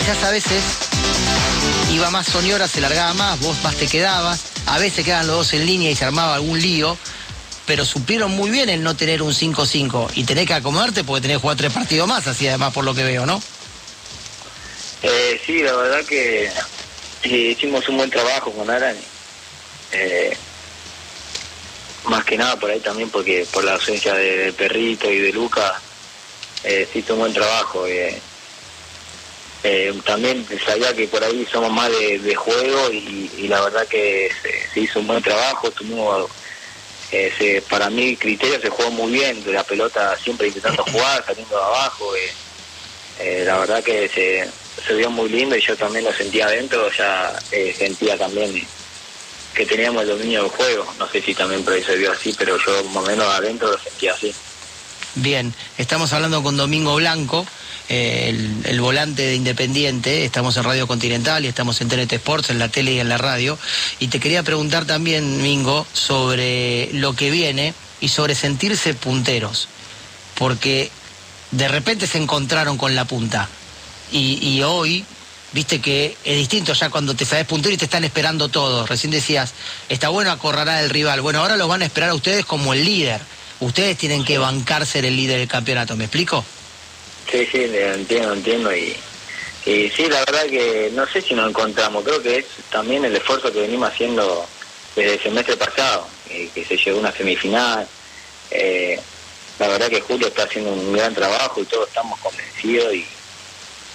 Quizás a veces iba más Soñora, se largaba más, vos más te quedabas, a veces quedaban los dos en línea y se armaba algún lío, pero supieron muy bien el no tener un 5-5 y tener que acomodarte porque tenés que jugar tres partidos más, así además por lo que veo, ¿no? Eh, sí, la verdad que hicimos un buen trabajo con Aran. Eh, más que nada por ahí también porque por la ausencia de, Perrito y de Luca eh, se hizo un buen trabajo. Eh, eh, también sabía que por ahí somos más de, juego y, la verdad que se, hizo un buen trabajo. Tuvimos, eh, para mí, criterio se jugó muy bien, de la pelota siempre intentando jugar, saliendo de abajo. la verdad que se, se vio muy lindo y yo también lo sentía adentro, ya sentía también que teníamos el dominio del juego. No sé si también por ahí se vio así, pero yo más o menos adentro lo sentía así. Bien, estamos hablando con Domingo Blanco, eh, el, volante de Independiente, estamos en Radio Continental y estamos en TNT Sports, en la tele y en la radio. Y te quería preguntar también, Domingo, sobre lo que viene y sobre sentirse punteros, porque de repente se encontraron con la punta y, y hoy viste que es distinto ya cuando te sabes puntero y te están esperando todos. Recién decías, está bueno acorralar al rival. Bueno, ahora los van a esperar a ustedes como el líder. Ustedes tienen que bancar ser el líder del campeonato, ¿me explico? Sí, sí, entiendo, entiendo. Y, y sí, la verdad que no sé si nos encontramos. Creo que es también el esfuerzo que venimos haciendo desde el semestre pasado, eh, que se llegó a una semifinal. Eh, la verdad que Julio está haciendo un gran trabajo y todos estamos convencidos y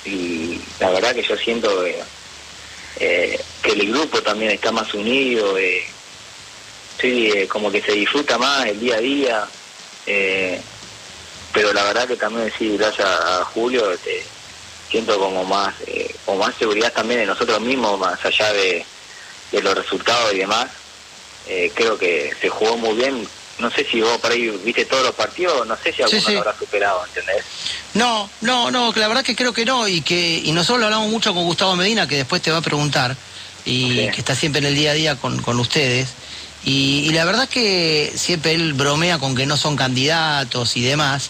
y la verdad que yo siento eh, que el grupo también está más unido, eh, sí, eh, como que se disfruta más el día a día, pero la verdad que también sí, gracias a Julio, este, siento como más, como más seguridad también de nosotros mismos, más allá de, de los resultados y demás. creo que se jugó muy bien no sé si vos por ahí viste todos los partidos, no sé si alguno lo habrá superado, ¿entendés? No, no, no, la verdad que creo que no, y que y nosotros lo hablamos mucho con Gustavo Medina, que después te va a preguntar, y que está siempre en el día a día con, con ustedes. Y, la verdad que siempre él bromea con que no son candidatos y demás,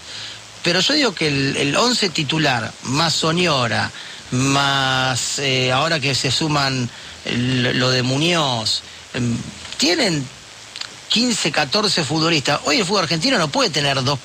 pero yo digo que el, el once titular, más Soñora, más eh, ahora que se suman lo de Muñoz, em, tienen 15, 14 futbolistas. Hoy el fútbol argentino no puede tener dos,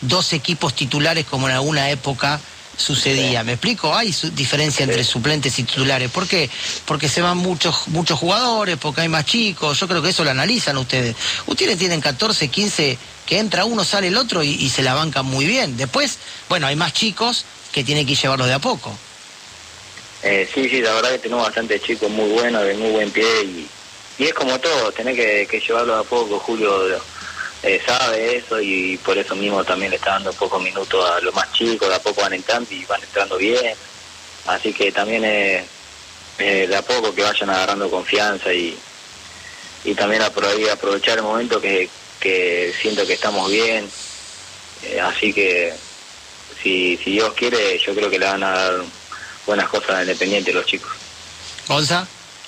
dos equipos titulares como en alguna época sucedía. ¿Me explico? Hay diferencia entre suplentes y titulares. ¿Por qué? Porque se van muchos, muchos jugadores, porque hay más chicos. Yo creo que eso lo analizan ustedes. Ustedes tienen 14, 15, que entra uno, sale el otro y, se la bancan muy bien. Después, bueno, hay más chicos que tienen que llevarlos de a poco. Eh, sí, sí, la verdad que tenemos bastante chicos muy buenos, de muy buen pie y y es como todo, tenés que, llevarlo a poco, Julio eh, sabe eso y por eso mismo también le está dando pocos minutos a los más chicos, de a poco van entrando y van entrando bien, así que también es de a poco que vayan agarrando confianza y, y también aprovechar el momento que, siento que estamos bien, eh, así que si, si Dios quiere yo creo que le van a dar buenas cosas a Independiente los chicos. Gonza.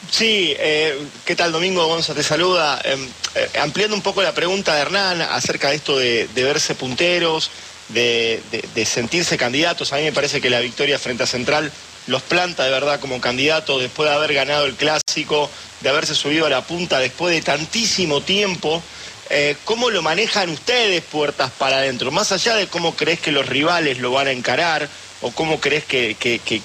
Sí, eh, ¿qué tal Domingo Gonza? Te saluda. Em, eh, ampliando un poco la pregunta de Hernán acerca de esto de, verse punteros, de, sentirse candidatos, a mí me parece que la victoria frente a Central los planta de verdad como candidatos después de haber ganado el clásico, de haberse subido a la punta después de tantísimo tiempo. Eh, ¿Cómo lo manejan ustedes puertas para adentro? Más allá de cómo crees que los rivales lo van a encarar o cómo crees que,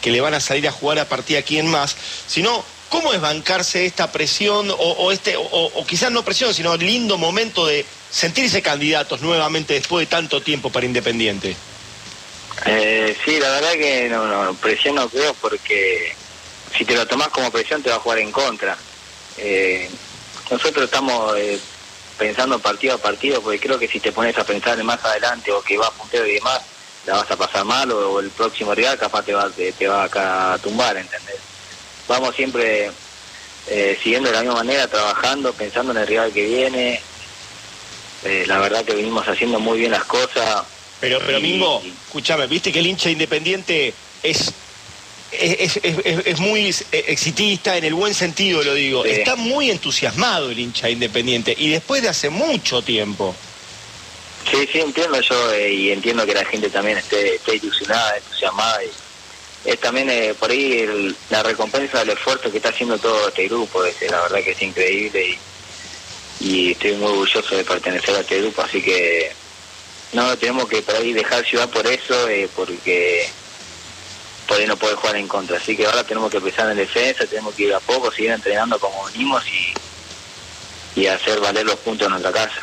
le van a salir a jugar a partir a quién más, sino ¿Cómo es bancarse esta presión o, este, o, quizás no presión, sino lindo momento de sentirse candidatos nuevamente después de tanto tiempo para Independiente? Eh, sí, la verdad que no, no, presión no creo porque si te lo tomas como presión te va a jugar en contra. Eh, nosotros estamos eh, pensando partido a partido porque creo que si te pones a pensar más adelante o que va a puntero y demás, la vas a pasar mal o, el próximo rival capaz te va, te, va a tumbar. Vamos siempre eh, siguiendo de la misma manera, trabajando, pensando en el rival que viene. Eh, la verdad que venimos haciendo muy bien las cosas. Pero, pero Mingo, escúchame, viste que el hincha independiente es es, es, muy exitista, en el buen sentido lo digo. Está muy entusiasmado el hincha independiente y después de hace mucho tiempo. Sí, sí, entiendo yo eh, y entiendo que la gente también esté, esté ilusionada, entusiasmada y es también eh, por ahí la recompensa del esfuerzo que está haciendo todo este grupo, la verdad que es increíble y, estoy muy orgulloso de pertenecer a este grupo, así que no tenemos que por ahí dejar ciudad por eso, eh, porque por ahí no puede jugar en contra, así que ahora tenemos que empezar en defensa, tenemos que ir a poco, seguir entrenando como venimos y, y hacer valer los puntos en nuestra casa.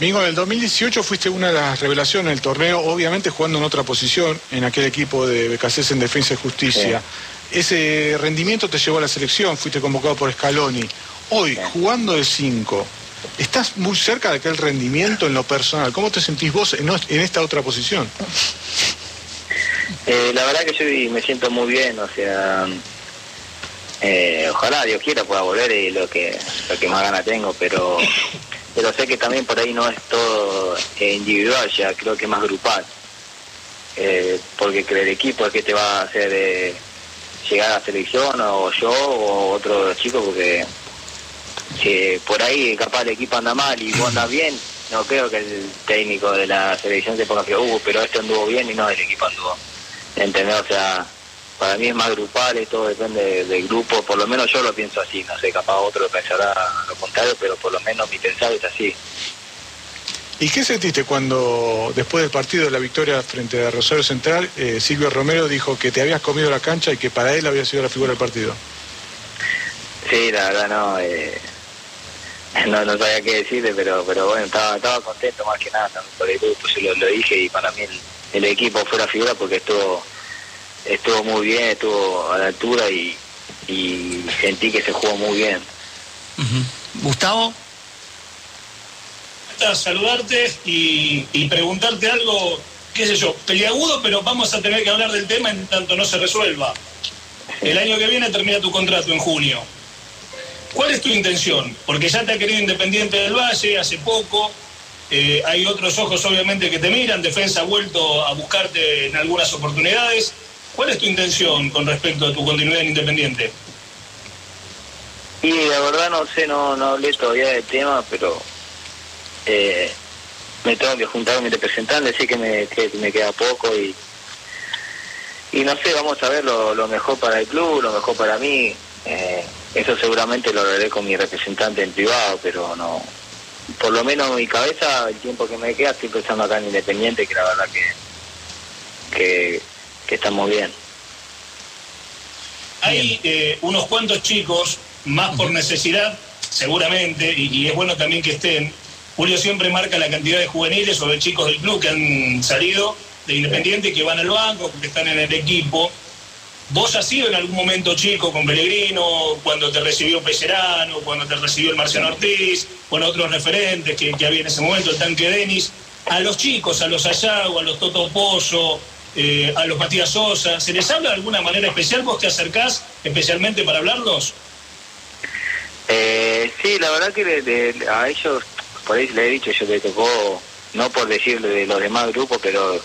Mingo, en el 2018 fuiste una de las revelaciones del torneo, obviamente jugando en otra posición, en aquel equipo de Becasés en Defensa y Justicia. Ese rendimiento te llevó a la selección, fuiste convocado por Scaloni. Hoy, jugando de 5, ¿estás muy cerca de aquel rendimiento en lo personal? ¿Cómo te sentís vos en, esta otra posición? Eh, la verdad que yo me siento muy bien, o sea, eh, ojalá Dios quiera pueda volver y lo que, lo que más gana tengo, pero pero sé que también por ahí no es todo eh, individual, ya creo que es más grupal. Eh, porque el equipo es que te va a hacer eh, llegar a la selección, o yo, o otro chico, porque si por ahí capaz el equipo anda mal y vos andas bien, no creo que el técnico de la selección se ponga que, uh, pero este anduvo bien y no, el equipo anduvo. ¿Entendés? O sea, para mí es más grupal, y todo depende del grupo, por lo menos yo lo pienso así, no sé, capaz otro pensará lo contrario, pero por lo menos mi pensado es así. ¿Y qué sentiste cuando, después del partido de la victoria frente a Rosario Central, eh, Silvio Romero dijo que te habías comido la cancha y que para él había sido la figura del partido? Sí, la verdad no, eh, no, no sabía qué decirle, pero pero bueno, estaba, estaba contento más que nada por el grupo, yo lo, dije y para mí el equipo fue la figura porque estuvo estuvo muy bien, estuvo a la altura y, sentí que se jugó muy bien. Gustavo. Saludarte y, y preguntarte algo, qué sé yo, peliagudo, pero vamos a tener que hablar del tema en tanto no se resuelva. El año que viene termina tu contrato en junio. ¿Cuál es tu intención? Porque ya te ha querido Independiente del Valle hace poco. Eh, hay otros ojos obviamente que te miran. Defensa ha vuelto a buscarte en algunas oportunidades. ¿Cuál es tu intención con respecto a tu continuidad en Independiente? Y la verdad no sé, no, no hablé todavía del tema, pero eh, me tengo que juntar con mi representante, sé que me, me queda poco y y no sé, vamos a ver lo, mejor para el club, lo mejor para mí. Eh, eso seguramente lo haré con mi representante en privado, pero no. Por lo menos en mi cabeza, el tiempo que me queda, estoy pensando acá en Independiente, que la verdad que, que que estamos bien. Hay eh, unos cuantos chicos, más por necesidad, seguramente, y, es bueno también que estén. Julio siempre marca la cantidad de juveniles o de chicos del club que han salido de Independiente, que van al banco, que están en el equipo. ¿Vos has sido en algún momento chico con Pellegrino, cuando te recibió Pecerano, cuando te recibió el Marciano Ortiz, con otros referentes que, que había en ese momento, el tanque Denis? A los chicos, a los Ayago, a los Toto Pozo, eh, a los Matías Sosa? ¿Se les habla de alguna manera especial? ¿Vos te acercás especialmente para hablarlos? Eh, sí, la verdad que a ellos, por ahí les he dicho, yo les tocó, no por decirle de los demás grupos, pero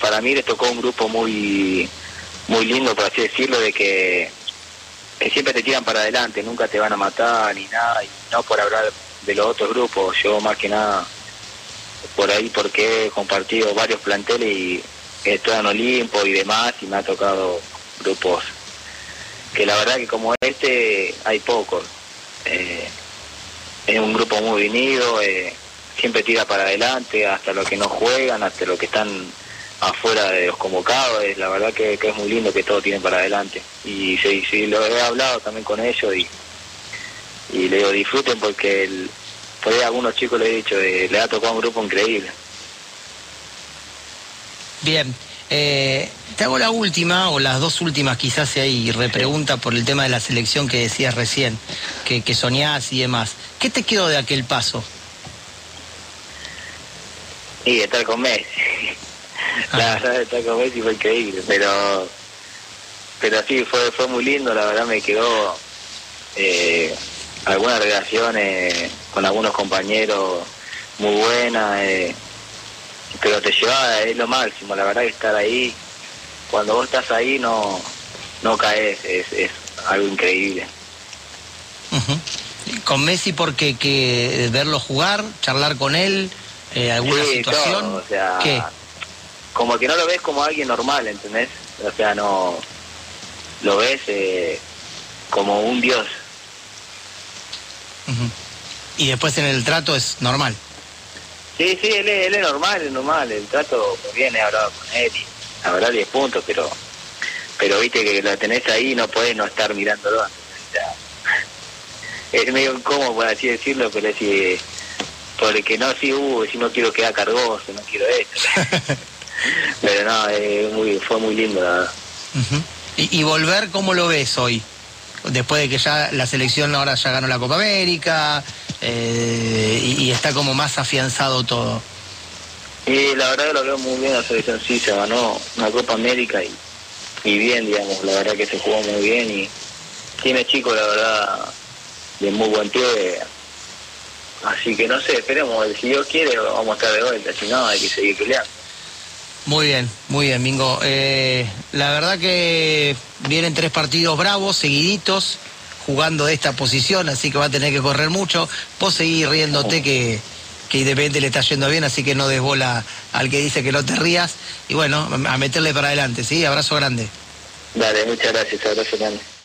para mí les tocó un grupo muy muy lindo, por así decirlo, de que, que siempre te tiran para adelante, nunca te van a matar ni nada, y no por hablar de los otros grupos, yo más que nada por ahí porque he compartido varios planteles y estoy en Olimpo y demás y me ha tocado grupos que la verdad que como este hay pocos. Eh, es un grupo muy unido, eh, siempre tira para adelante, hasta los que no juegan, hasta los que están afuera de los convocados, la verdad que, es muy lindo que todos tienen para adelante. Y sí, sí, lo he hablado también con ellos y, y le digo disfruten porque el, por ahí a algunos chicos le he dicho, eh, le ha tocado un grupo increíble. Bien. Eh, te hago la última, o las dos últimas quizás si hay repregunta por el tema de la selección que decías recién, que, que soñás y demás. ¿Qué te quedó de aquel paso? Y estar con Messi. Ah. La verdad, estar con Messi fue increíble, pero pero sí, fue fue muy lindo, la verdad me quedó eh, algunas relaciones con algunos compañeros muy buenas. Eh, pero te lleva, es lo máximo, la verdad que estar ahí, cuando vos estás ahí no, no caes, es, es algo increíble. Con Messi porque que verlo jugar, charlar con él, eh, alguna situación, o sea, como que no lo ves como alguien normal, ¿entendés? o sea, no lo ves eh, como un dios. Ujú. Y después en el trato es normal. Sí, sí, él, es- él es normal, es normal, el trato muy bien, he hablado con él y la verdad 10 puntos, pero pero viste que lo tenés ahí y no podés no estar mirándolo. Es medio incómodo, por así decirlo, pero es porque no, sí, uh, si no quiero quedar cargoso, no quiero esto. pero no, eh, muy, fue muy lindo, la verdad. Y, y volver, ¿cómo lo ves hoy? Después de que ya la selección ahora ya ganó la Copa América eh, y, está como más afianzado todo. Y la verdad que lo veo muy bien la selección, sí, se ganó una Copa América y, y bien, digamos, la verdad que se jugó muy bien y tiene chicos, la verdad, de muy buen pie. Así que no sé, esperemos, si Dios quiere vamos a estar de vuelta, si no hay que seguir peleando. Muy bien, muy bien, Mingo. Eh, la verdad que vienen tres partidos bravos, seguiditos, jugando de esta posición, así que va a tener que correr mucho. Vos seguís riéndote que, que Independiente le está yendo bien, así que no des bola al que dice que no te rías. Y bueno, a meterle para adelante, ¿sí? Abrazo grande. Dale, muchas gracias, abrazo grande.